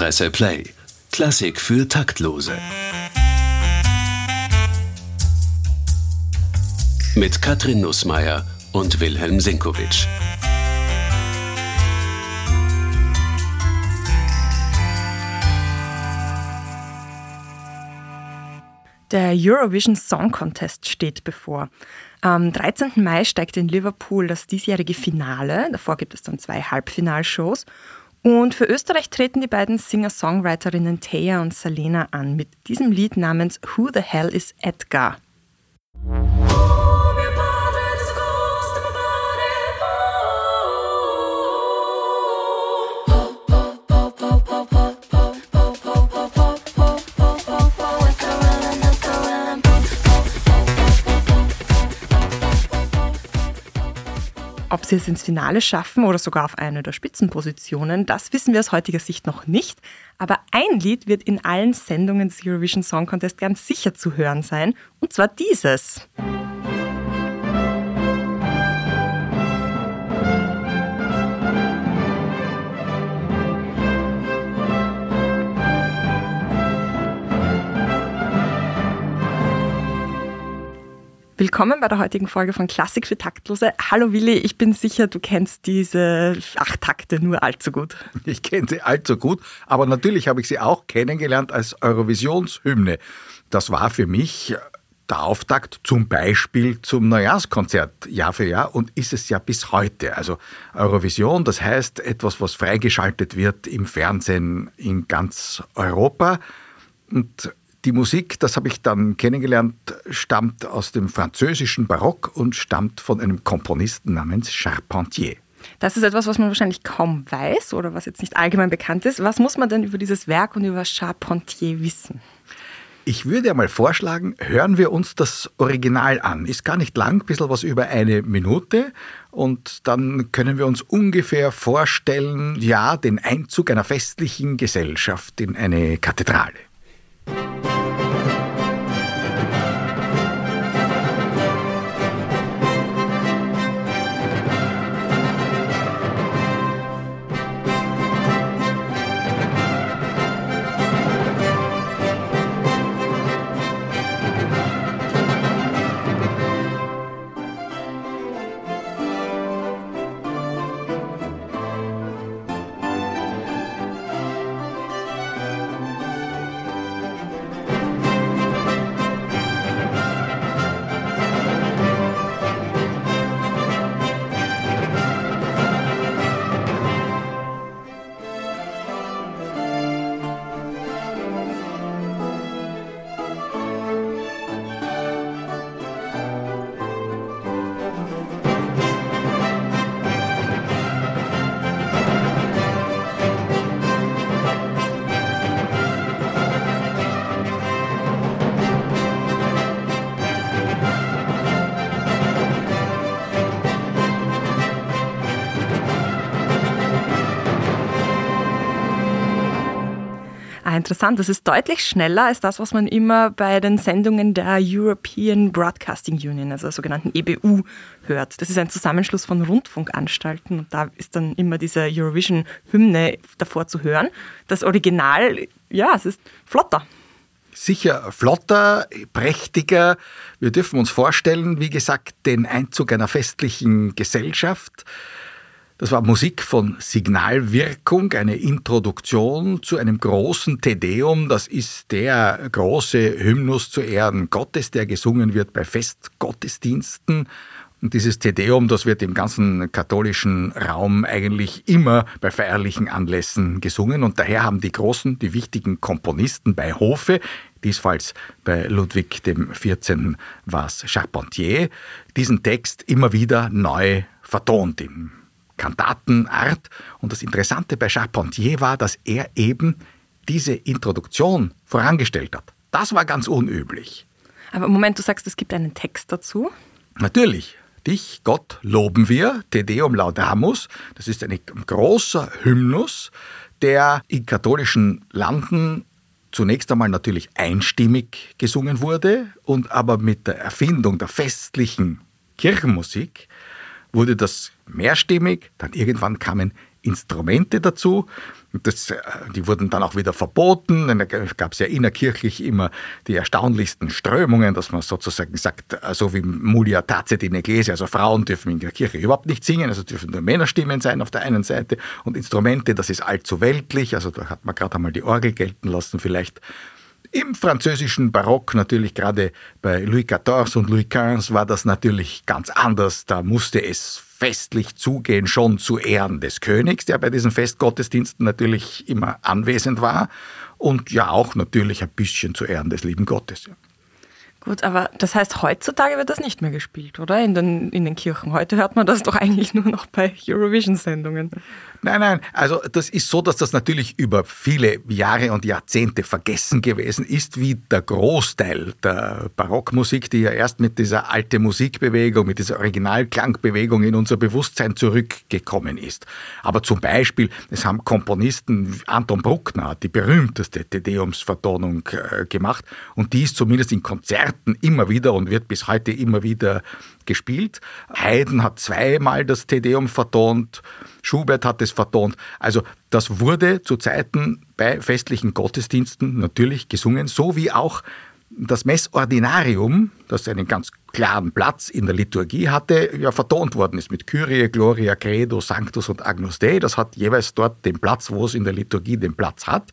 Presse Play. Klassik für Taktlose. Mit Katrin Nussmeier und Wilhelm Sinkowitsch. Der Eurovision Song Contest steht bevor. Am 13. Mai steigt in Liverpool das diesjährige Finale. Davor gibt es dann zwei Halbfinalshows. Und für Österreich treten die beiden Singer-Songwriterinnen Thea und Salena an mit diesem Lied namens Who the Hell is Edgar? Ob sie es ins Finale schaffen oder sogar auf eine der Spitzenpositionen, das wissen wir aus heutiger Sicht noch nicht. Aber ein Lied wird in allen Sendungen des Eurovision Song Contest ganz sicher zu hören sein, und zwar dieses. Willkommen bei der heutigen Folge von Klassik für Taktlose. Hallo Willi, ich bin sicher, du kennst diese acht Takte nur allzu gut. Ich kenne sie allzu gut, aber natürlich habe ich sie auch kennengelernt als Eurovisionshymne. Das war für mich der Auftakt zum Beispiel zum Neujahrskonzert Jahr für Jahr und ist es ja bis heute. Also Eurovision, das heißt etwas, was freigeschaltet wird im Fernsehen in ganz Europa. Und die Musik, das habe ich dann kennengelernt, stammt aus dem französischen Barock und stammt von einem Komponisten namens Charpentier. Das ist etwas, was man wahrscheinlich kaum weiß oder was jetzt nicht allgemein bekannt ist. Was muss man denn über dieses Werk und über Charpentier wissen? Ich würde einmal vorschlagen, hören wir uns das Original an. Ist gar nicht lang, ein bisschen was über eine Minute. Und dann können wir uns ungefähr vorstellen, ja, den Einzug einer festlichen Gesellschaft in eine Kathedrale. Thank you. Interessant. Das ist deutlich schneller als das, was man immer bei den Sendungen der European Broadcasting Union, also der sogenannten EBU, hört. Das ist ein Zusammenschluss von Rundfunkanstalten und da ist dann immer diese Eurovision-Hymne davor zu hören. Das Original, ja, es ist flotter. Sicher flotter, prächtiger. Wir dürfen uns vorstellen, wie gesagt, den Einzug einer festlichen Gesellschaft. Das war Musik von Signalwirkung, eine Introduktion zu einem großen Tedeum. Das ist der große Hymnus zu Ehren Gottes, der gesungen wird bei Festgottesdiensten. Und dieses Tedeum, das wird im ganzen katholischen Raum eigentlich immer bei feierlichen Anlässen gesungen. Und daher haben die großen, die wichtigen Komponisten bei Hofe, diesfalls bei Ludwig XIV. war es Charpentier, diesen Text immer wieder neu vertont im Kantatenart. Und das Interessante bei Charpentier war, dass er eben diese Introduktion vorangestellt hat. Das war ganz unüblich. Aber im Moment, du sagst, es gibt einen Text dazu? Natürlich. Dich, Gott, loben wir, Te Deum Laudamus. Das ist ein großer Hymnus, der in katholischen Landen zunächst einmal natürlich einstimmig gesungen wurde und aber mit der Erfindung der festlichen Kirchenmusik wurde das mehrstimmig, dann irgendwann kamen Instrumente dazu. Das, äh, die wurden dann auch wieder verboten. Da gab es ja innerkirchlich immer die erstaunlichsten Strömungen, dass man sozusagen sagt, äh, so wie Mulia tacet in Ecclesia, also Frauen dürfen in der Kirche überhaupt nicht singen, also dürfen nur Männerstimmen sein auf der einen Seite und Instrumente, das ist allzu weltlich, also da hat man gerade einmal die Orgel gelten lassen vielleicht. Im französischen Barock, natürlich gerade bei Louis XIV und Louis XV, war das natürlich ganz anders. Da musste es festlich zugehen, schon zu Ehren des Königs, der bei diesen Festgottesdiensten natürlich immer anwesend war und ja auch natürlich ein bisschen zu Ehren des lieben Gottes. Gut, aber das heißt, heutzutage wird das nicht mehr gespielt, oder? In den, in den Kirchen. Heute hört man das doch eigentlich nur noch bei Eurovision-Sendungen. Nein, nein, also das ist so, dass das natürlich über viele Jahre und Jahrzehnte vergessen gewesen ist, wie der Großteil der Barockmusik, die ja erst mit dieser alte Musikbewegung, mit dieser Originalklangbewegung in unser Bewusstsein zurückgekommen ist. Aber zum Beispiel, es haben Komponisten, Anton Bruckner die berühmteste Tedeumsvertonung äh, gemacht und die ist zumindest in Konzerten immer wieder und wird bis heute immer wieder gespielt. Haydn hat zweimal das Tedeum vertont, Schubert hat es vertont. Also das wurde zu Zeiten bei festlichen Gottesdiensten natürlich gesungen, so wie auch das Messordinarium, das einen ganz klaren Platz in der Liturgie hatte, ja vertont worden ist mit Kyrie, Gloria, Credo, Sanctus und Agnus Dei. Das hat jeweils dort den Platz, wo es in der Liturgie den Platz hat.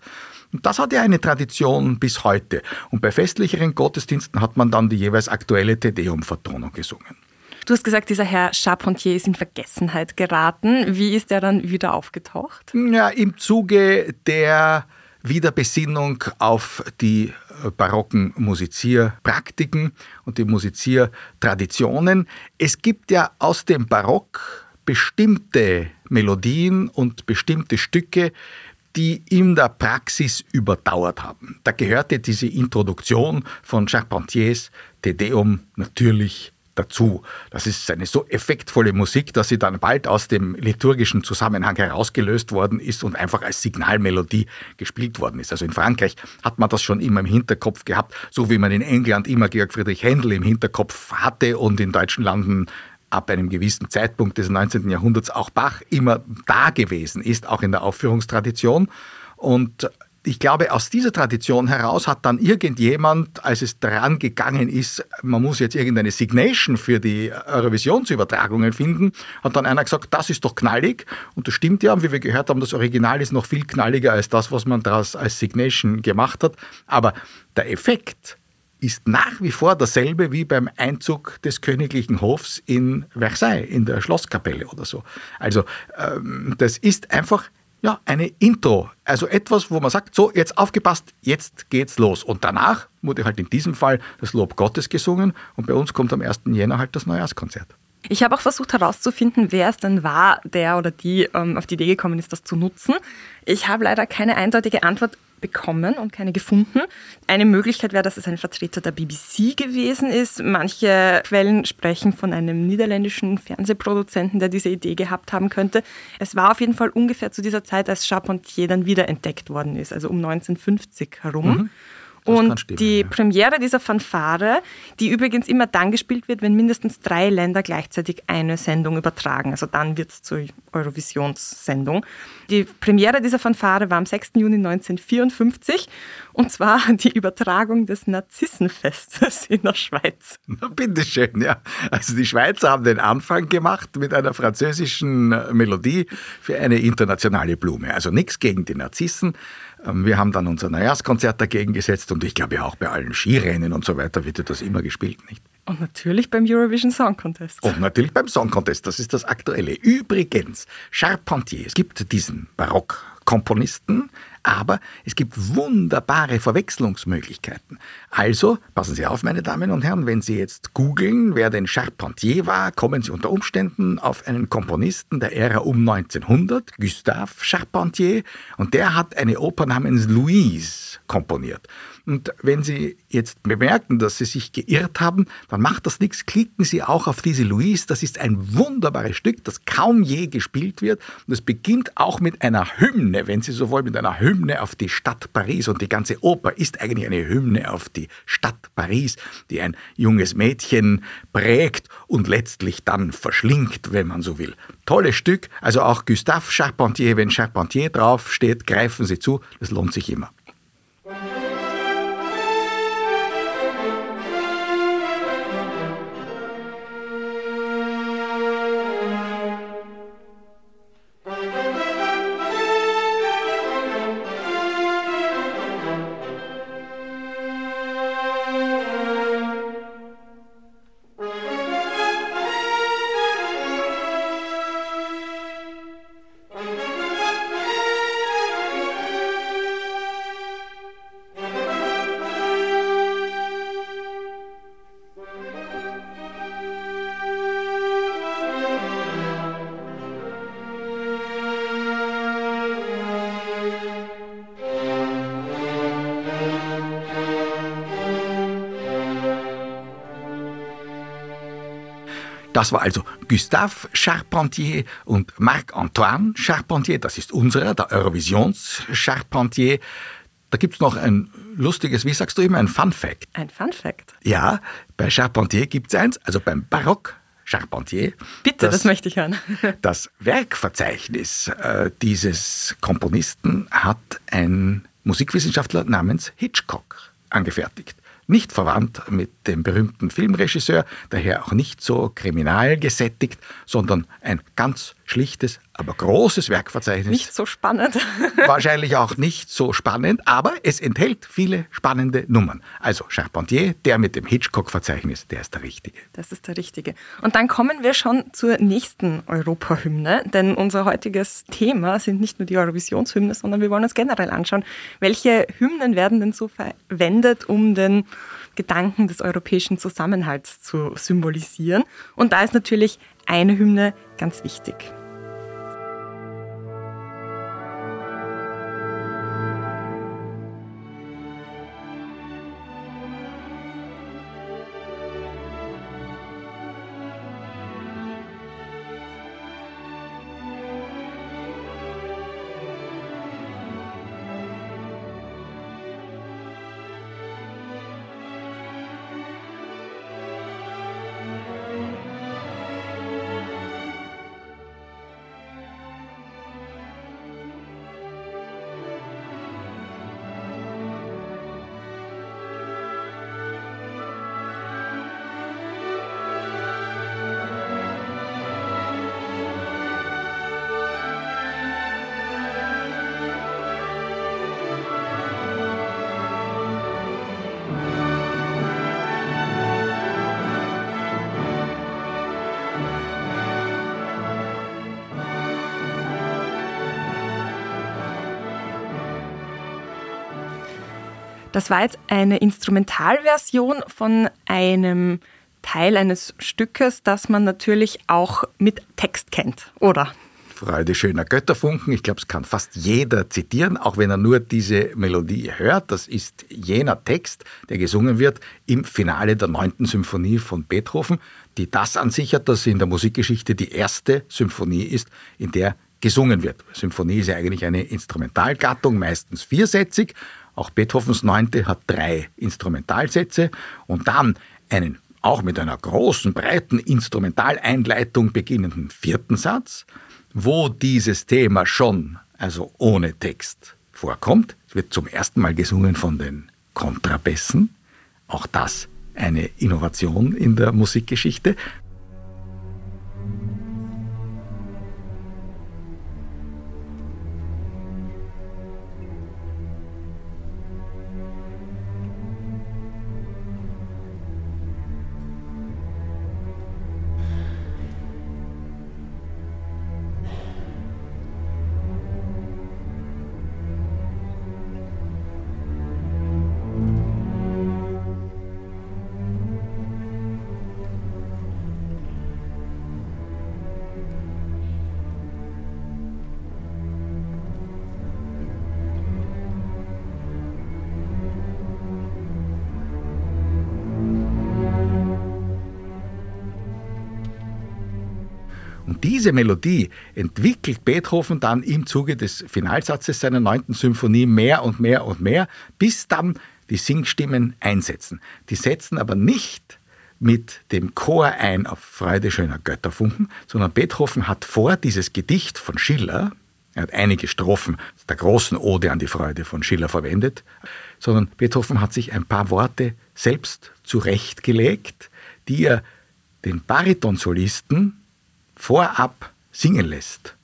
Und das hat ja eine Tradition bis heute. Und bei festlicheren Gottesdiensten hat man dann die jeweils aktuelle Tedeum-Vertonung gesungen. Du hast gesagt, dieser Herr Charpentier ist in Vergessenheit geraten. Wie ist er dann wieder aufgetaucht? Ja, im Zuge der Wiederbesinnung auf die barocken Musizierpraktiken und die Musiziertraditionen. Es gibt ja aus dem Barock bestimmte Melodien und bestimmte Stücke, die in der Praxis überdauert haben. Da gehörte diese Introduktion von Charpentiers Te Deum natürlich dazu. Das ist eine so effektvolle Musik, dass sie dann bald aus dem liturgischen Zusammenhang herausgelöst worden ist und einfach als Signalmelodie gespielt worden ist. Also in Frankreich hat man das schon immer im Hinterkopf gehabt, so wie man in England immer Georg Friedrich Händel im Hinterkopf hatte und in deutschen Landen ab einem gewissen Zeitpunkt des 19. Jahrhunderts auch Bach immer da gewesen ist, auch in der Aufführungstradition. Und ich glaube, aus dieser Tradition heraus hat dann irgendjemand, als es daran gegangen ist, man muss jetzt irgendeine Signation für die Eurovisionsübertragungen finden, hat dann einer gesagt, das ist doch knallig. Und das stimmt ja, wie wir gehört haben, das Original ist noch viel knalliger als das, was man daraus als Signation gemacht hat. Aber der Effekt ist nach wie vor dasselbe wie beim Einzug des königlichen Hofs in Versailles, in der Schlosskapelle oder so. Also ähm, das ist einfach ja, eine Intro. Also etwas, wo man sagt, so, jetzt aufgepasst, jetzt geht's los. Und danach wurde halt in diesem Fall das Lob Gottes gesungen und bei uns kommt am 1. Jänner halt das Neujahrskonzert. Ich habe auch versucht herauszufinden, wer es denn war, der oder die ähm, auf die Idee gekommen ist, das zu nutzen. Ich habe leider keine eindeutige Antwort bekommen und keine gefunden. Eine Möglichkeit wäre, dass es ein Vertreter der BBC gewesen ist. Manche Quellen sprechen von einem niederländischen Fernsehproduzenten, der diese Idee gehabt haben könnte. Es war auf jeden Fall ungefähr zu dieser Zeit, als Charpentier dann wieder entdeckt worden ist, also um 1950 herum. Mhm. Und stimmen, die ja. Premiere dieser Fanfare, die übrigens immer dann gespielt wird, wenn mindestens drei Länder gleichzeitig eine Sendung übertragen. Also dann wird es zur Eurovisionssendung. Die Premiere dieser Fanfare war am 6. Juni 1954 und zwar die Übertragung des Narzissenfestes in der Schweiz. Na, bitteschön, ja. Also die Schweizer haben den Anfang gemacht mit einer französischen Melodie für eine internationale Blume. Also nichts gegen die Narzissen. Ähm, wir haben dann unser Neujahrskonzert dagegen gesetzt und ich glaube auch bei allen Skirennen und so weiter wird das immer gespielt, nicht? Und natürlich beim Eurovision Song Contest. Und natürlich beim Song Contest, das ist das Aktuelle. Übrigens, Charpentier, es gibt diesen Barockkomponisten, aber es gibt wunderbare Verwechslungsmöglichkeiten. Also, passen Sie auf, meine Damen und Herren, wenn Sie jetzt googeln, wer denn Charpentier war, kommen Sie unter Umständen auf einen Komponisten der Ära um 1900, Gustave Charpentier, und der hat eine Oper namens Louise komponiert. Und wenn Sie jetzt bemerken, dass Sie sich geirrt haben, dann macht das nichts. Klicken Sie auch auf diese Louise. Das ist ein wunderbares Stück, das kaum je gespielt wird. Und es beginnt auch mit einer Hymne, wenn Sie so wollen, mit einer Hymne auf die Stadt Paris. Und die ganze Oper ist eigentlich eine Hymne auf die Stadt Paris, die ein junges Mädchen prägt und letztlich dann verschlingt, wenn man so will. Tolles Stück. Also auch Gustave Charpentier, wenn Charpentier draufsteht, greifen Sie zu. Das lohnt sich immer. Das war also Gustave Charpentier und Marc-Antoine Charpentier. Das ist unserer, der Eurovisions-Charpentier. Da gibt es noch ein lustiges, wie sagst du immer, ein Fun Fact. Ein Fun Fact? Ja, bei Charpentier gibt es eins, also beim Barock Charpentier. Bitte, das, das möchte ich hören. das Werkverzeichnis äh, dieses Komponisten hat ein Musikwissenschaftler namens Hitchcock angefertigt nicht verwandt mit dem berühmten Filmregisseur, daher auch nicht so kriminal gesättigt, sondern ein ganz schlichtes, aber großes Werkverzeichnis. Nicht so spannend. Wahrscheinlich auch nicht so spannend, aber es enthält viele spannende Nummern. Also Charpentier, der mit dem Hitchcock-Verzeichnis, der ist der Richtige. Das ist der Richtige. Und dann kommen wir schon zur nächsten Europahymne, denn unser heutiges Thema sind nicht nur die Eurovisionshymne, sondern wir wollen uns generell anschauen, welche Hymnen werden denn so verwendet, um den Gedanken des europäischen Zusammenhalts zu symbolisieren. Und da ist natürlich eine Hymne ganz wichtig. Das war jetzt eine Instrumentalversion von einem Teil eines Stückes, das man natürlich auch mit Text kennt, oder? Freude schöner Götterfunken. Ich glaube, es kann fast jeder zitieren, auch wenn er nur diese Melodie hört. Das ist jener Text, der gesungen wird im Finale der neunten Symphonie von Beethoven, die das an sich hat, dass sie in der Musikgeschichte die erste Symphonie ist, in der gesungen wird. Symphonie ist ja eigentlich eine Instrumentalgattung, meistens viersätzig. Auch Beethovens Neunte hat drei Instrumentalsätze und dann einen auch mit einer großen, breiten Instrumentaleinleitung beginnenden vierten Satz, wo dieses Thema schon, also ohne Text, vorkommt. Es wird zum ersten Mal gesungen von den Kontrabässen. Auch das eine Innovation in der Musikgeschichte. Melodie entwickelt Beethoven dann im Zuge des Finalsatzes seiner neunten Symphonie mehr und mehr und mehr, bis dann die Singstimmen einsetzen. Die setzen aber nicht mit dem Chor ein auf Freude schöner Götterfunken, sondern Beethoven hat vor dieses Gedicht von Schiller, er hat einige Strophen der großen Ode an die Freude von Schiller verwendet, sondern Beethoven hat sich ein paar Worte selbst zurechtgelegt, die er den Baritonsolisten vorab singen lässt.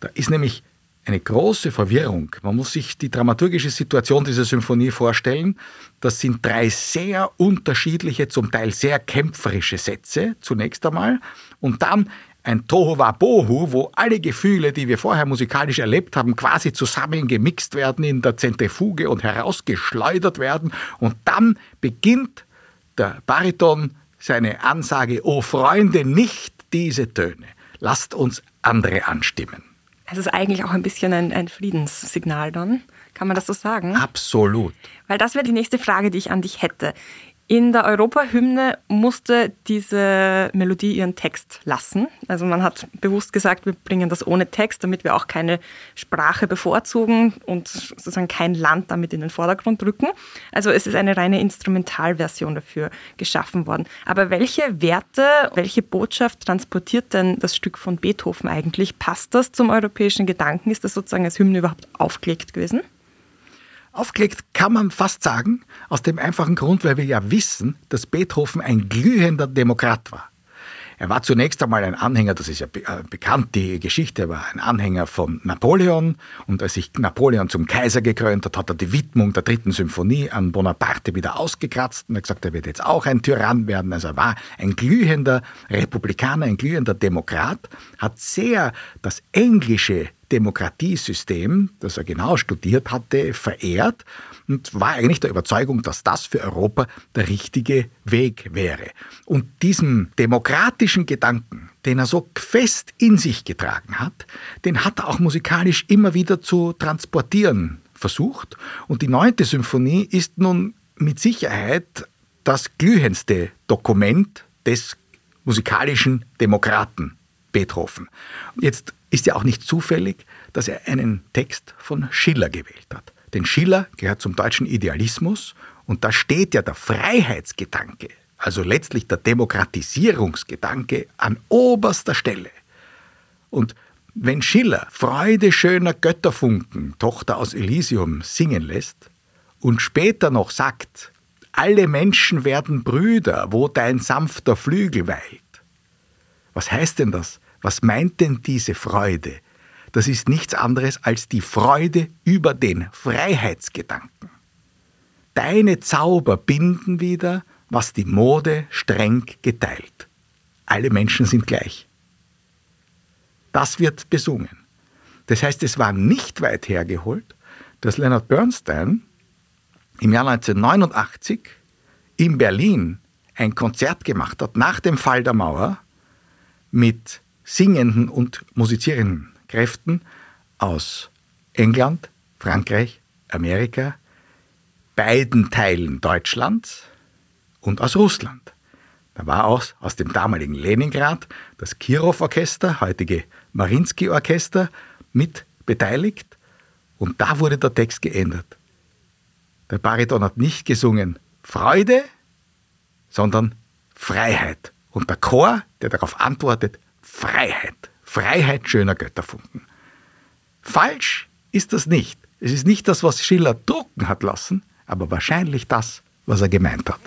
Da ist nämlich eine große Verwirrung. Man muss sich die dramaturgische Situation dieser Symphonie vorstellen. Das sind drei sehr unterschiedliche, zum Teil sehr kämpferische Sätze zunächst einmal und dann ein Tohuwabohu, wo alle Gefühle, die wir vorher musikalisch erlebt haben, quasi zusammengemixt werden in der Zentrifuge und herausgeschleudert werden und dann beginnt der Bariton seine Ansage, O Freunde, nicht diese Töne. Lasst uns andere anstimmen. Es ist eigentlich auch ein bisschen ein, ein Friedenssignal dann. Kann man das so sagen? Absolut. Weil das wäre die nächste Frage, die ich an dich hätte. In der Europahymne musste diese Melodie ihren Text lassen. Also man hat bewusst gesagt, wir bringen das ohne Text, damit wir auch keine Sprache bevorzugen und sozusagen kein Land damit in den Vordergrund rücken. Also es ist eine reine Instrumentalversion dafür geschaffen worden. Aber welche Werte, welche Botschaft transportiert denn das Stück von Beethoven eigentlich? Passt das zum europäischen Gedanken? Ist das sozusagen als Hymne überhaupt aufgelegt gewesen? Aufgelegt kann man fast sagen, aus dem einfachen Grund, weil wir ja wissen, dass Beethoven ein glühender Demokrat war. Er war zunächst einmal ein Anhänger, das ist ja äh, bekannt, die Geschichte, er war ein Anhänger von Napoleon und als sich Napoleon zum Kaiser gekrönt hat, hat er die Widmung der dritten Symphonie an Bonaparte wieder ausgekratzt und hat gesagt, er wird jetzt auch ein Tyrann werden. Also er war ein glühender Republikaner, ein glühender Demokrat, hat sehr das englische Demokratiesystem, das er genau studiert hatte, verehrt und war eigentlich der Überzeugung, dass das für Europa der richtige Weg wäre. Und diesen demokratischen Gedanken, den er so fest in sich getragen hat, den hat er auch musikalisch immer wieder zu transportieren versucht. Und die neunte Symphonie ist nun mit Sicherheit das glühendste Dokument des musikalischen Demokraten Beethoven. Jetzt ist ja auch nicht zufällig, dass er einen Text von Schiller gewählt hat. Denn Schiller gehört zum deutschen Idealismus und da steht ja der Freiheitsgedanke, also letztlich der Demokratisierungsgedanke an oberster Stelle. Und wenn Schiller Freude schöner Götterfunken, Tochter aus Elysium, singen lässt und später noch sagt, alle Menschen werden Brüder, wo dein sanfter Flügel weilt. Was heißt denn das? Was meint denn diese Freude? Das ist nichts anderes als die Freude über den Freiheitsgedanken. Deine Zauber binden wieder, was die Mode streng geteilt. Alle Menschen sind gleich. Das wird besungen. Das heißt, es war nicht weit hergeholt, dass Leonard Bernstein im Jahr 1989 in Berlin ein Konzert gemacht hat nach dem Fall der Mauer mit singenden und musizierenden Kräften aus England, Frankreich, Amerika, beiden Teilen Deutschlands und aus Russland. Da war aus, aus dem damaligen Leningrad das Kirov-Orchester, heutige Marinsky-Orchester, mit beteiligt und da wurde der Text geändert. Der Bariton hat nicht gesungen Freude, sondern Freiheit. Und der Chor, der darauf antwortet, Freiheit. Freiheit schöner Götterfunken. Falsch ist das nicht. Es ist nicht das, was Schiller drucken hat lassen, aber wahrscheinlich das, was er gemeint hat.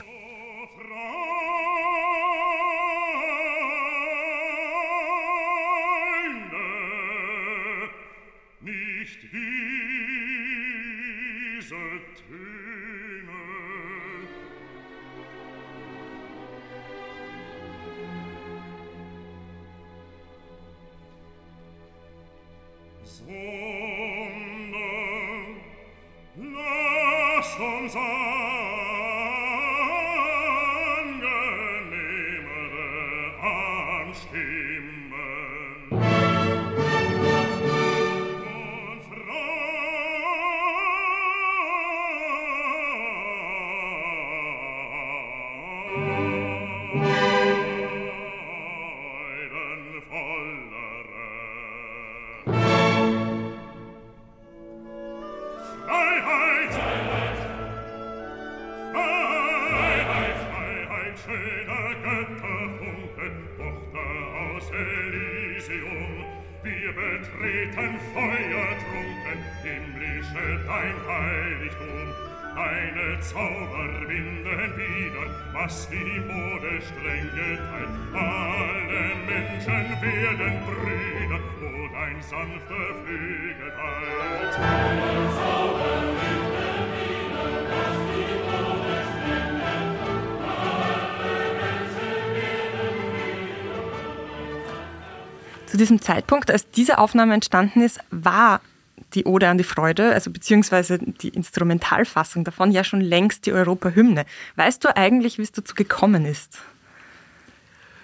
Zu diesem Zeitpunkt, als diese Aufnahme entstanden ist, war die Ode an die Freude, also beziehungsweise die Instrumentalfassung davon, ja schon längst die Europahymne. Weißt du eigentlich, wie es dazu gekommen ist?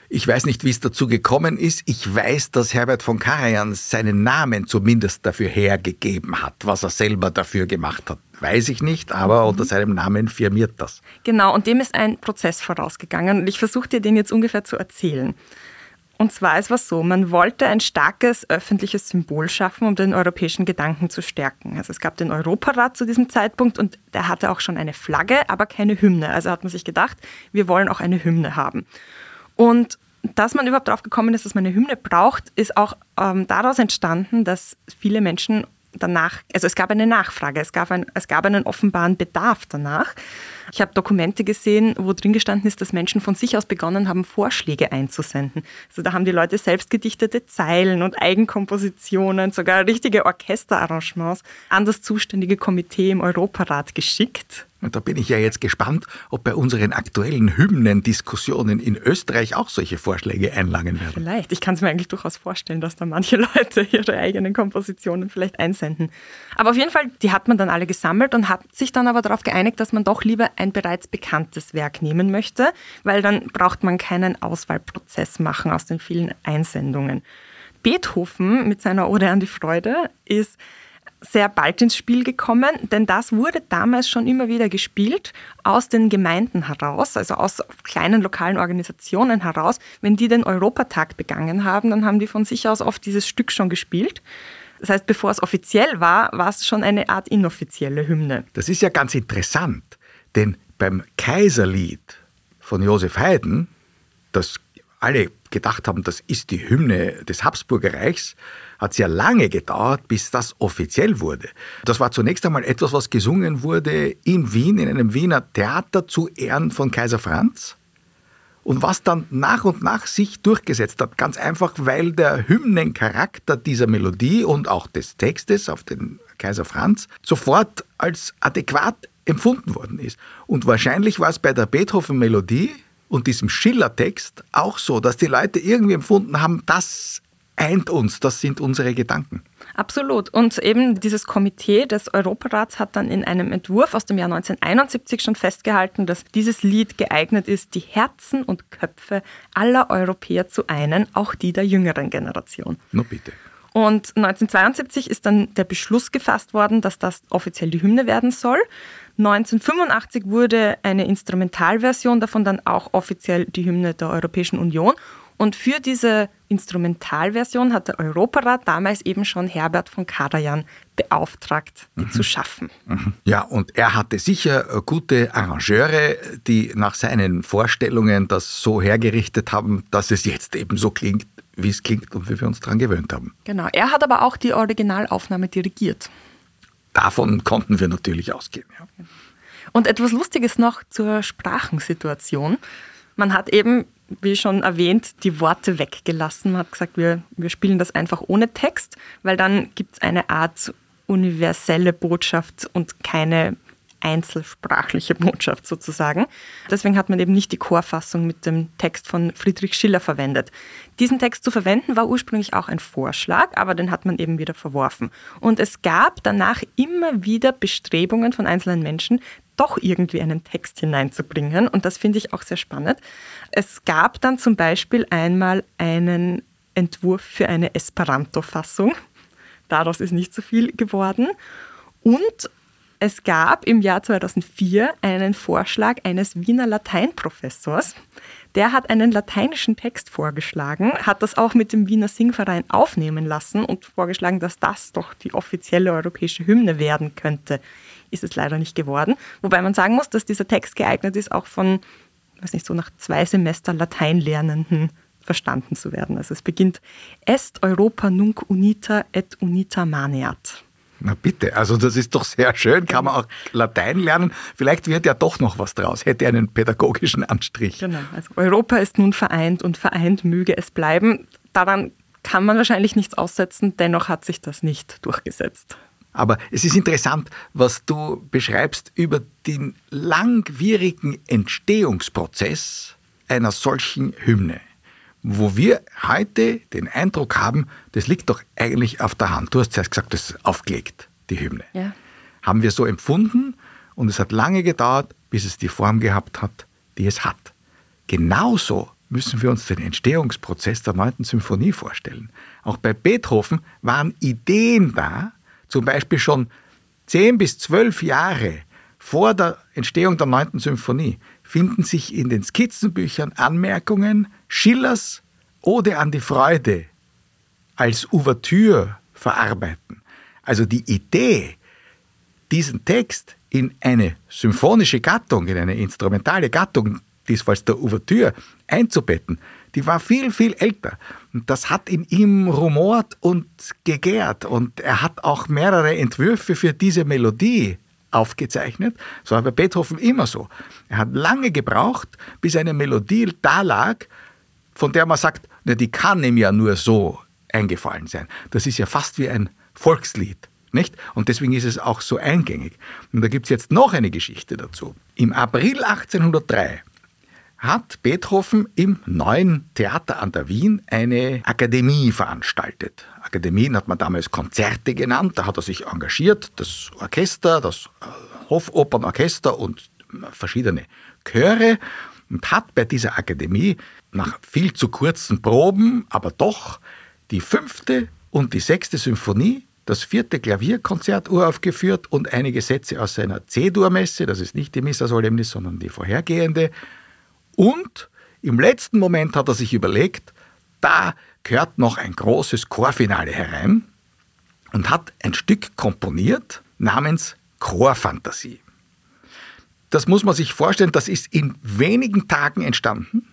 Ich weiß nicht, wie es dazu gekommen ist. Ich weiß, dass Herbert von Karajan seinen Namen zumindest dafür hergegeben hat. Was er selber dafür gemacht hat, weiß ich nicht, aber mhm. unter seinem Namen firmiert das. Genau, und dem ist ein Prozess vorausgegangen. Und ich versuche dir den jetzt ungefähr zu erzählen. Und zwar, es war so, man wollte ein starkes öffentliches Symbol schaffen, um den europäischen Gedanken zu stärken. Also es gab den Europarat zu diesem Zeitpunkt und der hatte auch schon eine Flagge, aber keine Hymne. Also hat man sich gedacht, wir wollen auch eine Hymne haben. Und dass man überhaupt darauf gekommen ist, dass man eine Hymne braucht, ist auch ähm, daraus entstanden, dass viele Menschen danach, also es gab eine Nachfrage, es gab, ein, es gab einen offenbaren Bedarf danach. Ich habe Dokumente gesehen, wo drin gestanden ist, dass Menschen von sich aus begonnen haben, Vorschläge einzusenden. Also da haben die Leute selbst gedichtete Zeilen und Eigenkompositionen, sogar richtige Orchesterarrangements an das zuständige Komitee im Europarat geschickt. Und da bin ich ja jetzt gespannt, ob bei unseren aktuellen Hymnendiskussionen in Österreich auch solche Vorschläge einlangen werden. Vielleicht. Ich kann es mir eigentlich durchaus vorstellen, dass da manche Leute ihre eigenen Kompositionen vielleicht einsenden. Aber auf jeden Fall, die hat man dann alle gesammelt und hat sich dann aber darauf geeinigt, dass man doch lieber ein bereits bekanntes Werk nehmen möchte, weil dann braucht man keinen Auswahlprozess machen aus den vielen Einsendungen. Beethoven mit seiner Ode an die Freude ist sehr bald ins Spiel gekommen, denn das wurde damals schon immer wieder gespielt aus den Gemeinden heraus, also aus kleinen lokalen Organisationen heraus. Wenn die den Europatag begangen haben, dann haben die von sich aus oft dieses Stück schon gespielt. Das heißt, bevor es offiziell war, war es schon eine Art inoffizielle Hymne. Das ist ja ganz interessant, denn beim Kaiserlied von Josef Haydn, das alle gedacht haben, das ist die Hymne des Habsburgerreichs, hat sehr lange gedauert, bis das offiziell wurde. Das war zunächst einmal etwas, was gesungen wurde in Wien, in einem Wiener Theater zu Ehren von Kaiser Franz. Und was dann nach und nach sich durchgesetzt hat, ganz einfach, weil der Hymnencharakter dieser Melodie und auch des Textes auf den Kaiser Franz sofort als adäquat empfunden worden ist. Und wahrscheinlich war es bei der Beethoven-Melodie und diesem Schiller-Text auch so, dass die Leute irgendwie empfunden haben, das eint uns, das sind unsere Gedanken. Absolut. Und eben dieses Komitee des Europarats hat dann in einem Entwurf aus dem Jahr 1971 schon festgehalten, dass dieses Lied geeignet ist, die Herzen und Köpfe aller Europäer zu einen, auch die der jüngeren Generation. Nur bitte. Und 1972 ist dann der Beschluss gefasst worden, dass das offiziell die Hymne werden soll. 1985 wurde eine Instrumentalversion davon dann auch offiziell die Hymne der Europäischen Union. Und für diese Instrumentalversion hat der Europarat damals eben schon Herbert von Karajan beauftragt, die mhm. zu schaffen. Mhm. Ja, und er hatte sicher gute Arrangeure, die nach seinen Vorstellungen das so hergerichtet haben, dass es jetzt eben so klingt, wie es klingt und wie wir uns daran gewöhnt haben. Genau, er hat aber auch die Originalaufnahme dirigiert. Davon konnten wir natürlich ausgehen. Ja. Und etwas Lustiges noch zur Sprachensituation. Man hat eben wie schon erwähnt, die Worte weggelassen. Man hat gesagt, wir, wir spielen das einfach ohne Text, weil dann gibt es eine Art universelle Botschaft und keine einzelsprachliche Botschaft sozusagen. Deswegen hat man eben nicht die Chorfassung mit dem Text von Friedrich Schiller verwendet. Diesen Text zu verwenden war ursprünglich auch ein Vorschlag, aber den hat man eben wieder verworfen. Und es gab danach immer wieder Bestrebungen von einzelnen Menschen, doch irgendwie einen Text hineinzubringen. Und das finde ich auch sehr spannend. Es gab dann zum Beispiel einmal einen Entwurf für eine Esperanto-Fassung. Daraus ist nicht so viel geworden. Und es gab im Jahr 2004 einen Vorschlag eines Wiener Lateinprofessors, der hat einen lateinischen Text vorgeschlagen, hat das auch mit dem Wiener Singverein aufnehmen lassen und vorgeschlagen, dass das doch die offizielle europäische Hymne werden könnte. Ist es leider nicht geworden. Wobei man sagen muss, dass dieser Text geeignet ist, auch von, weiß nicht, so nach zwei Semester Lateinlernenden verstanden zu werden. Also es beginnt Est Europa nunc unita et unita maneat. Na bitte, also das ist doch sehr schön, kann man auch Latein lernen. Vielleicht wird ja doch noch was draus, hätte einen pädagogischen Anstrich. Genau, also Europa ist nun vereint und vereint möge es bleiben. Daran kann man wahrscheinlich nichts aussetzen, dennoch hat sich das nicht durchgesetzt. Aber es ist interessant, was du beschreibst über den langwierigen Entstehungsprozess einer solchen Hymne wo wir heute den Eindruck haben, das liegt doch eigentlich auf der Hand. Du hast zuerst gesagt, das ist aufgelegt, die Hymne. Ja. Haben wir so empfunden und es hat lange gedauert, bis es die Form gehabt hat, die es hat. Genauso müssen wir uns den Entstehungsprozess der 9. Symphonie vorstellen. Auch bei Beethoven waren Ideen da, zum Beispiel schon zehn bis zwölf Jahre vor der Entstehung der 9. Symphonie finden sich in den Skizzenbüchern Anmerkungen, Schillers Ode an die Freude als Ouvertüre verarbeiten. Also die Idee, diesen Text in eine symphonische Gattung, in eine instrumentale Gattung, diesfalls der Ouvertüre, einzubetten, die war viel, viel älter. Und das hat in ihm rumort und gegärt. Und er hat auch mehrere Entwürfe für diese Melodie aufgezeichnet. Das war bei Beethoven immer so. Er hat lange gebraucht, bis eine Melodie da lag, von der man sagt, na, die kann ihm ja nur so eingefallen sein. Das ist ja fast wie ein Volkslied. Nicht? Und deswegen ist es auch so eingängig. Und da gibt es jetzt noch eine Geschichte dazu. Im April 1803 hat Beethoven im neuen Theater an der Wien eine Akademie veranstaltet. Akademien hat man damals Konzerte genannt, da hat er sich engagiert, das Orchester, das äh, Hofopernorchester und verschiedene Chöre und hat bei dieser Akademie nach viel zu kurzen Proben, aber doch die fünfte und die sechste Symphonie, das vierte Klavierkonzert uraufgeführt und einige Sätze aus seiner C-Dur-Messe, das ist nicht die Missa Solemnis, sondern die vorhergehende, und im letzten Moment hat er sich überlegt, da gehört noch ein großes Chorfinale herein und hat ein Stück komponiert namens Chorfantasie. Das muss man sich vorstellen, das ist in wenigen Tagen entstanden,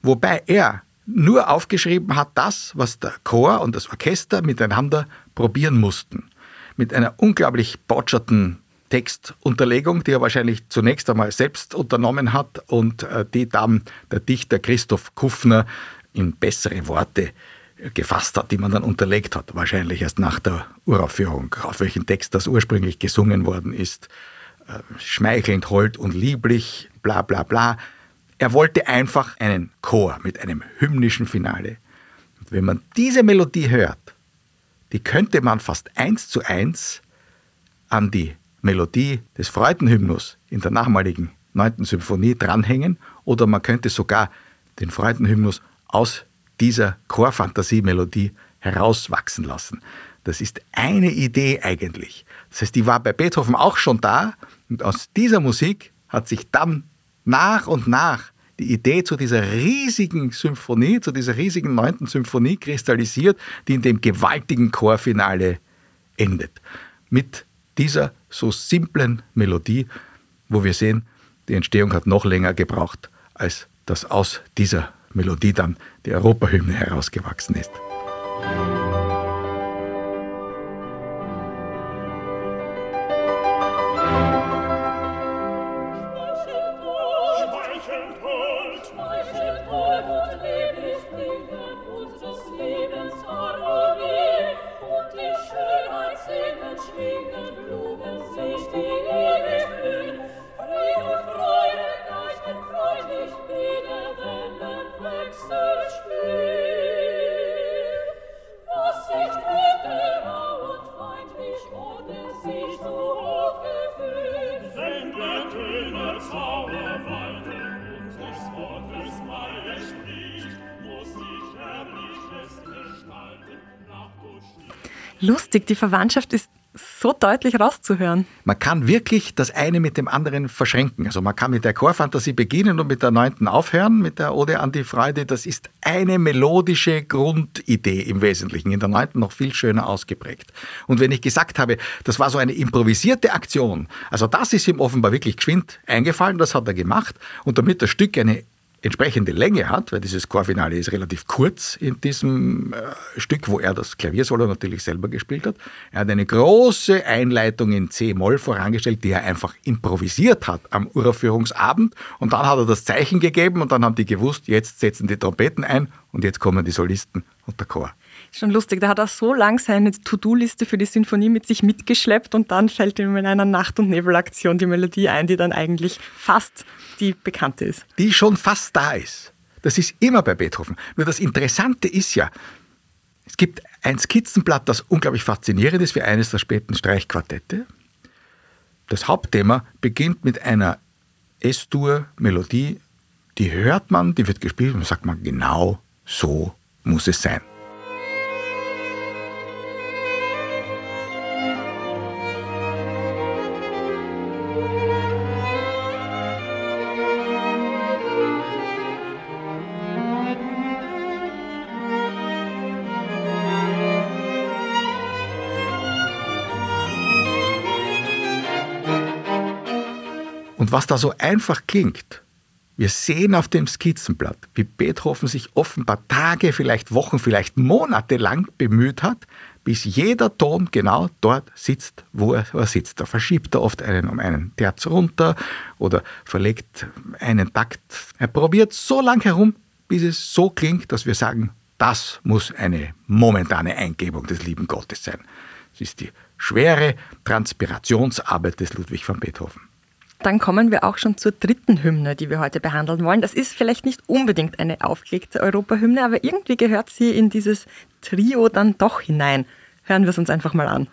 wobei er nur aufgeschrieben hat das, was der Chor und das Orchester miteinander probieren mussten. Mit einer unglaublich botscherten Textunterlegung, die er wahrscheinlich zunächst einmal selbst unternommen hat und äh, die dann der Dichter Christoph Kuffner in bessere Worte äh, gefasst hat, die man dann unterlegt hat, wahrscheinlich erst nach der Uraufführung, auf welchen Text das ursprünglich gesungen worden ist. Äh, schmeichelnd, hold und lieblich, bla bla bla. Er wollte einfach einen Chor mit einem hymnischen Finale. Und wenn man diese Melodie hört, die könnte man fast eins zu eins an die Melodie des Freudenhymnus in der nachmaligen 9. Symphonie dranhängen oder man könnte sogar den Freudenhymnus aus dieser Chorfantasie-Melodie herauswachsen lassen. Das ist eine Idee eigentlich. Das heißt, die war bei Beethoven auch schon da und aus dieser Musik hat sich dann nach und nach die Idee zu dieser riesigen Symphonie, zu dieser riesigen neunten Symphonie kristallisiert, die in dem gewaltigen Chorfinale endet. Mit dieser so simplen Melodie, wo wir sehen, die Entstehung hat noch länger gebraucht, als dass aus dieser Melodie dann die Europahymne herausgewachsen ist. Lustig. Die Verwandtschaft ist so deutlich rauszuhören. Man kann wirklich das eine mit dem anderen verschränken. Also man kann mit der Chorfantasie beginnen und mit der neunten aufhören, mit der Ode an die Freude. Das ist eine melodische Grundidee im Wesentlichen. In der neunten noch viel schöner ausgeprägt. Und wenn ich gesagt habe, das war so eine improvisierte Aktion, also das ist ihm offenbar wirklich geschwind eingefallen, das hat er gemacht. Und damit das Stück eine entsprechende Länge hat, weil dieses Chorfinale ist relativ kurz in diesem äh, Stück, wo er das Klaviersolo natürlich selber gespielt hat. Er hat eine große Einleitung in C-Moll vorangestellt, die er einfach improvisiert hat am Uraufführungsabend und dann hat er das Zeichen gegeben und dann haben die gewusst, jetzt setzen die Trompeten ein und jetzt kommen die Solisten und der Chor. Schon lustig, da hat er so lang seine To-Do-Liste für die Sinfonie mit sich mitgeschleppt und dann fällt ihm in einer Nacht- und Nebelaktion die Melodie ein, die dann eigentlich fast die bekannte ist. Die schon fast da ist. Das ist immer bei Beethoven. Nur das Interessante ist ja, es gibt ein Skizzenblatt, das unglaublich faszinierend ist für eines der späten Streichquartette. Das Hauptthema beginnt mit einer S-Dur-Melodie, die hört man, die wird gespielt und sagt man, genau so muss es sein. Was da so einfach klingt, wir sehen auf dem Skizzenblatt, wie Beethoven sich offenbar Tage, vielleicht Wochen, vielleicht Monate lang bemüht hat, bis jeder Ton genau dort sitzt, wo er, sitzt. Da verschiebt er oft einen um einen Terz runter oder verlegt einen Takt. Er probiert so lang herum, bis es so klingt, dass wir sagen, das muss eine momentane Eingebung des lieben Gottes sein. Es ist die schwere Transpirationsarbeit des Ludwig van Beethoven. Dann kommen wir auch schon zur dritten Hymne, die wir heute behandeln wollen. Das ist vielleicht nicht unbedingt eine aufgelegte Europahymne, aber irgendwie gehört sie in dieses Trio dann doch hinein. Hören wir es uns einfach mal an.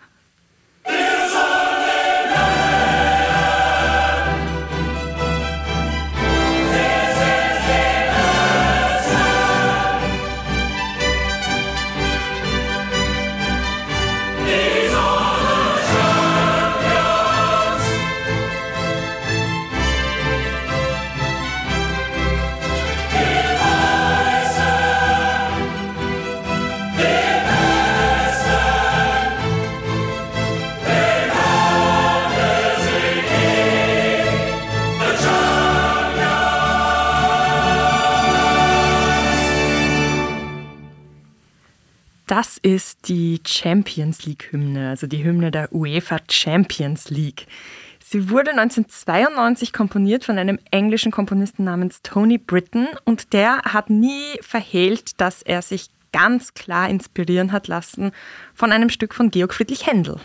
Das ist die Champions League-Hymne, also die Hymne der UEFA Champions League. Sie wurde 1992 komponiert von einem englischen Komponisten namens Tony Britton und der hat nie verhehlt, dass er sich ganz klar inspirieren hat lassen von einem Stück von Georg Friedrich Händel.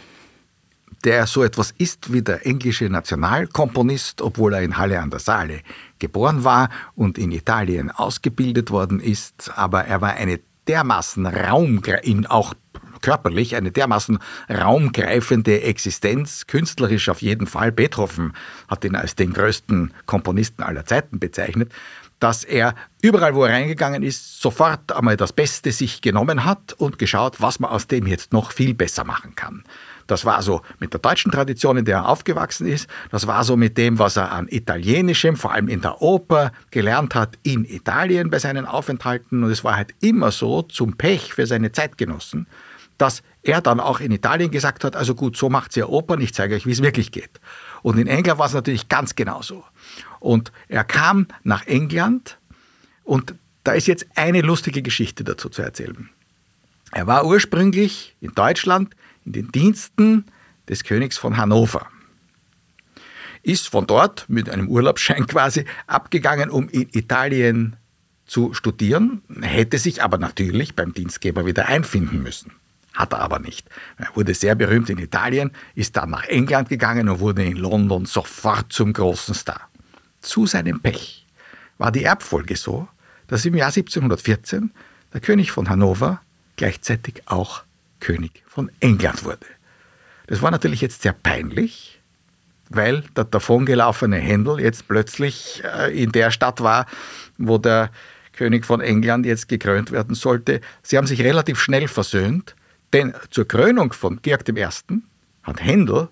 Der so etwas ist wie der englische Nationalkomponist, obwohl er in Halle an der Saale geboren war und in Italien ausgebildet worden ist, aber er war eine dermaßen Raum, in auch körperlich eine dermaßen raumgreifende Existenz, künstlerisch auf jeden Fall. Beethoven hat ihn als den größten Komponisten aller Zeiten bezeichnet, dass er überall, wo er reingegangen ist, sofort einmal das Beste sich genommen hat und geschaut, was man aus dem jetzt noch viel besser machen kann. Das war so mit der deutschen Tradition, in der er aufgewachsen ist. Das war so mit dem, was er an Italienischem, vor allem in der Oper, gelernt hat in Italien bei seinen Aufenthalten. Und es war halt immer so zum Pech für seine Zeitgenossen, dass er dann auch in Italien gesagt hat, also gut, so macht ihr Opern, ich zeige euch, wie es wirklich geht. Und in England war es natürlich ganz genauso. Und er kam nach England und da ist jetzt eine lustige Geschichte dazu zu erzählen. Er war ursprünglich in Deutschland in den Diensten des Königs von Hannover. Ist von dort mit einem Urlaubsschein quasi abgegangen, um in Italien zu studieren, hätte sich aber natürlich beim Dienstgeber wieder einfinden müssen. Hat er aber nicht. Er wurde sehr berühmt in Italien, ist dann nach England gegangen und wurde in London sofort zum großen Star. Zu seinem Pech war die Erbfolge so, dass im Jahr 1714 der König von Hannover gleichzeitig auch König von England wurde. Das war natürlich jetzt sehr peinlich, weil der davongelaufene Händel jetzt plötzlich äh, in der Stadt war, wo der König von England jetzt gekrönt werden sollte. Sie haben sich relativ schnell versöhnt, denn zur Krönung von Georg I., hat Händel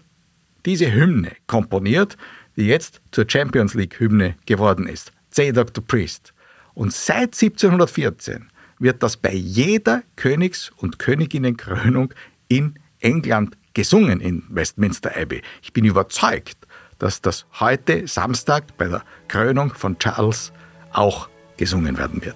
diese Hymne komponiert, die jetzt zur Champions League Hymne geworden ist. C. Dr. Priest. Und seit 1714 wird das bei jeder Königs- und Königinnenkrönung in England gesungen in Westminster Abbey. Ich bin überzeugt, dass das heute Samstag bei der Krönung von Charles auch gesungen werden wird.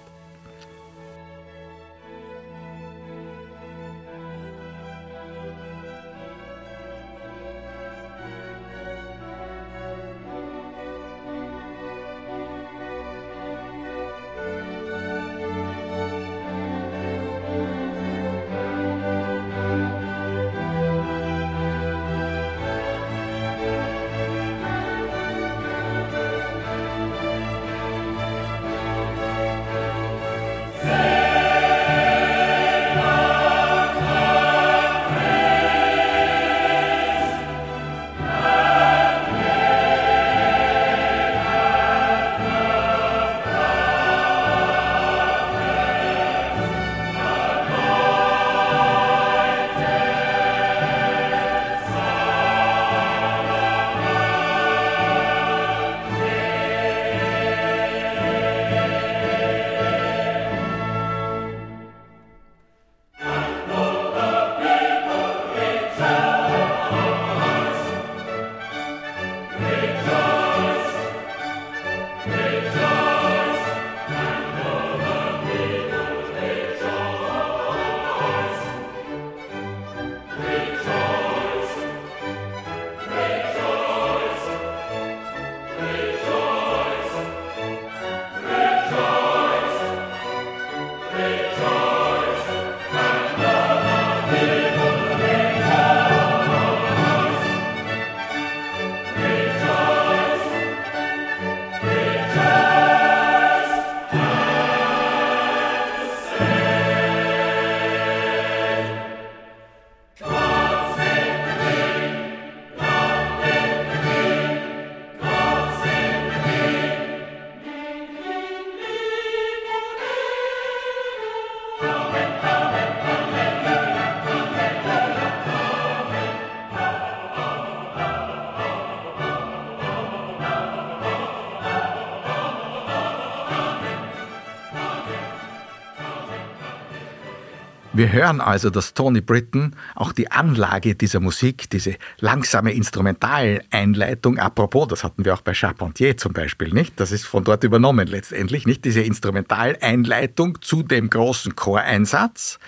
Wir hören also, dass Tony Britton auch die Anlage dieser Musik, diese langsame Instrumentaleinleitung, apropos, das hatten wir auch bei Charpentier zum Beispiel, nicht? Das ist von dort übernommen letztendlich, nicht? Diese Instrumentaleinleitung zu dem großen Choreinsatz,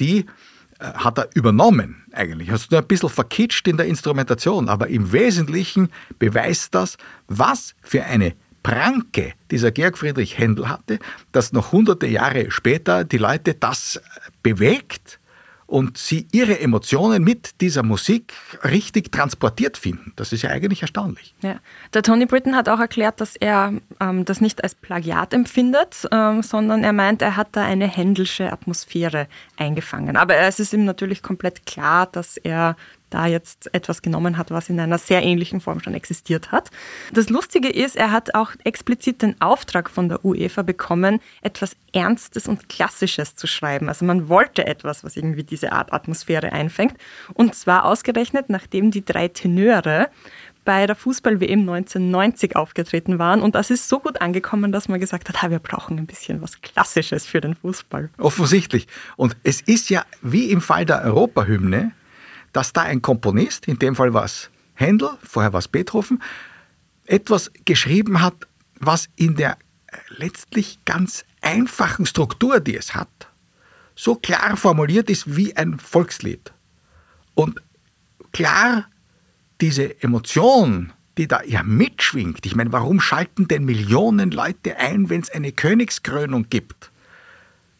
die äh, hat er übernommen eigentlich. Hast nur ein bisschen verkitscht in der Instrumentation, aber im Wesentlichen beweist das, was für eine Pranke dieser Georg Friedrich Händel hatte, dass noch hunderte Jahre später die Leute das bewegt und sie ihre Emotionen mit dieser Musik richtig transportiert finden. Das ist ja eigentlich erstaunlich. Ja. Der Tony Britton hat auch erklärt, dass er ähm, das nicht als Plagiat empfindet, ähm, sondern er meint, er hat da eine händelsche Atmosphäre eingefangen. Aber es ist ihm natürlich komplett klar, dass er da jetzt etwas genommen hat, was in einer sehr ähnlichen Form schon existiert hat. Das Lustige ist, er hat auch explizit den Auftrag von der UEFA bekommen, etwas Ernstes und Klassisches zu schreiben. Also man wollte etwas, was irgendwie diese Art Atmosphäre einfängt. Und zwar ausgerechnet, nachdem die drei Tenöre bei der Fußball-WM 1990 aufgetreten waren. Und das ist so gut angekommen, dass man gesagt hat, wir brauchen ein bisschen was Klassisches für den Fußball. Offensichtlich. Und es ist ja wie im Fall der Europahymne, dass da ein Komponist, in dem Fall war es Händel, vorher war es Beethoven, etwas geschrieben hat, was in der letztlich ganz einfachen Struktur, die es hat, so klar formuliert ist wie ein Volkslied. Und klar diese Emotion, die da ja mitschwingt. Ich meine, warum schalten denn Millionen Leute ein, wenn es eine Königskrönung gibt?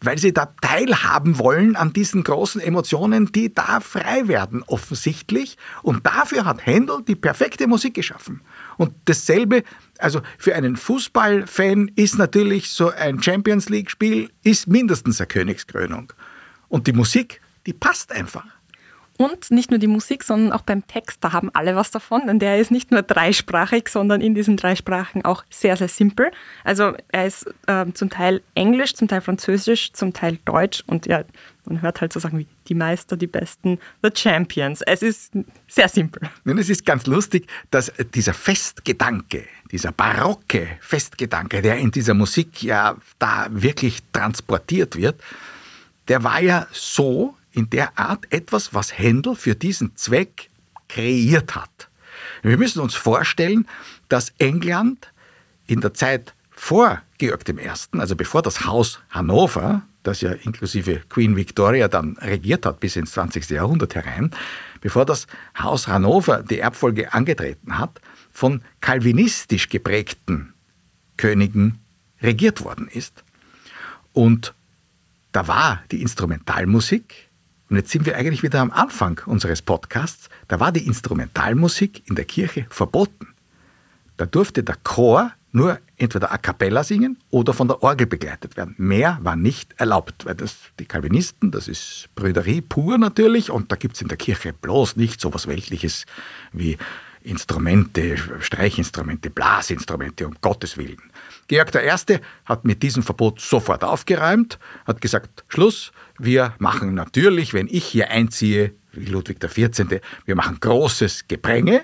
Weil sie da teilhaben wollen an diesen großen Emotionen, die da frei werden, offensichtlich. Und dafür hat Händel die perfekte Musik geschaffen. Und dasselbe, also für einen Fußballfan ist natürlich so ein Champions League-Spiel, ist mindestens eine Königskrönung. Und die Musik, die passt einfach. Und nicht nur die Musik, sondern auch beim Text, da haben alle was davon, denn der ist nicht nur dreisprachig, sondern in diesen drei Sprachen auch sehr, sehr simpel. Also er ist äh, zum Teil Englisch, zum Teil Französisch, zum Teil Deutsch und ja, man hört halt so Sachen wie die Meister, die Besten, the Champions. Es ist sehr simpel. Nun, es ist ganz lustig, dass dieser Festgedanke, dieser barocke Festgedanke, der in dieser Musik ja da wirklich transportiert wird, der war ja so in der Art etwas, was Händel für diesen Zweck kreiert hat. Wir müssen uns vorstellen, dass England in der Zeit vor Georg I., also bevor das Haus Hannover, das ja inklusive Queen Victoria dann regiert hat bis ins 20. Jahrhundert herein, bevor das Haus Hannover die Erbfolge angetreten hat, von kalvinistisch geprägten Königen regiert worden ist. Und da war die Instrumentalmusik und jetzt sind wir eigentlich wieder am Anfang unseres Podcasts. Da war die Instrumentalmusik in der Kirche verboten. Da durfte der Chor nur entweder a cappella singen oder von der Orgel begleitet werden. Mehr war nicht erlaubt, weil das die Calvinisten, das ist Brüderie pur natürlich und da gibt es in der Kirche bloß nicht so was Weltliches wie Instrumente, Streichinstrumente, Blasinstrumente, um Gottes Willen. Georg I. hat mit diesem Verbot sofort aufgeräumt, hat gesagt, Schluss, wir machen natürlich, wenn ich hier einziehe, wie Ludwig XIV., wir machen großes Gepränge.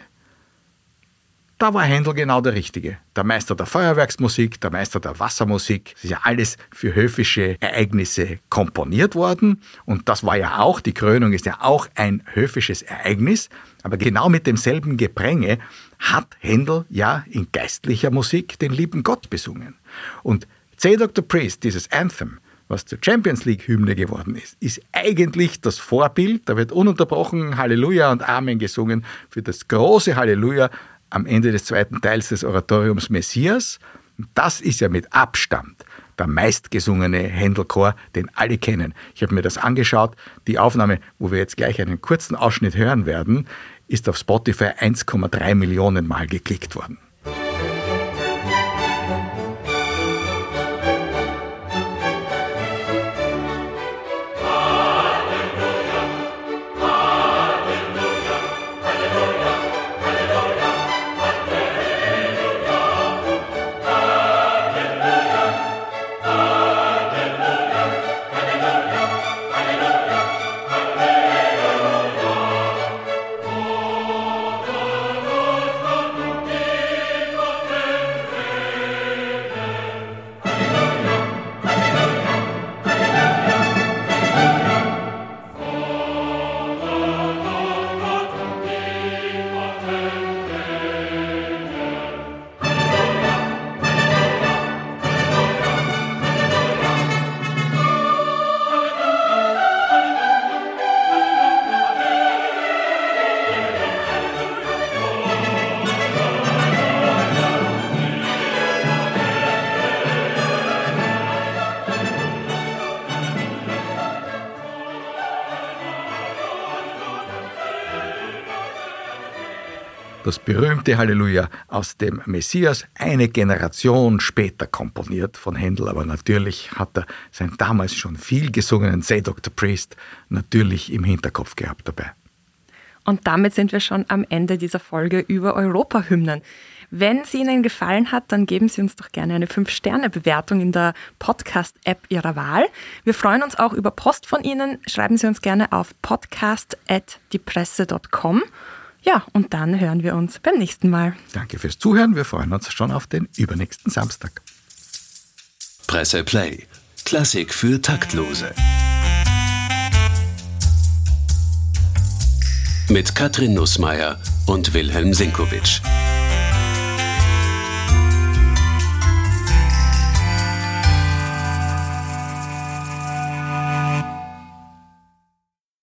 Da war Händel genau der Richtige. Der Meister der Feuerwerksmusik, der Meister der Wassermusik. Das ist ja alles für höfische Ereignisse komponiert worden. Und das war ja auch, die Krönung ist ja auch ein höfisches Ereignis. Aber genau mit demselben Gepränge hat Händel ja in geistlicher Musik den lieben Gott besungen. Und C. Dr. Priest, dieses Anthem, was zur Champions League-Hymne geworden ist, ist eigentlich das Vorbild. Da wird ununterbrochen Halleluja und Amen gesungen für das große Halleluja am Ende des zweiten Teils des Oratoriums Messias. Das ist ja mit Abstand der meistgesungene Händelchor, den alle kennen. Ich habe mir das angeschaut. Die Aufnahme, wo wir jetzt gleich einen kurzen Ausschnitt hören werden, ist auf Spotify 1,3 Millionen Mal geklickt worden. Das berühmte Halleluja aus dem Messias eine Generation später komponiert von Händel, aber natürlich hat er seinen damals schon viel gesungenen Say Dr. Priest natürlich im Hinterkopf gehabt dabei. Und damit sind wir schon am Ende dieser Folge über Europahymnen. Wenn sie Ihnen gefallen hat, dann geben Sie uns doch gerne eine 5-Sterne-Bewertung in der Podcast-App Ihrer Wahl. Wir freuen uns auch über Post von Ihnen. Schreiben Sie uns gerne auf podcast.diepresse.com. Ja, und dann hören wir uns beim nächsten Mal. Danke fürs Zuhören. Wir freuen uns schon auf den übernächsten Samstag. Presse Play. Klassik für Taktlose. Mit Katrin Nussmeier und Wilhelm Sinkowitsch.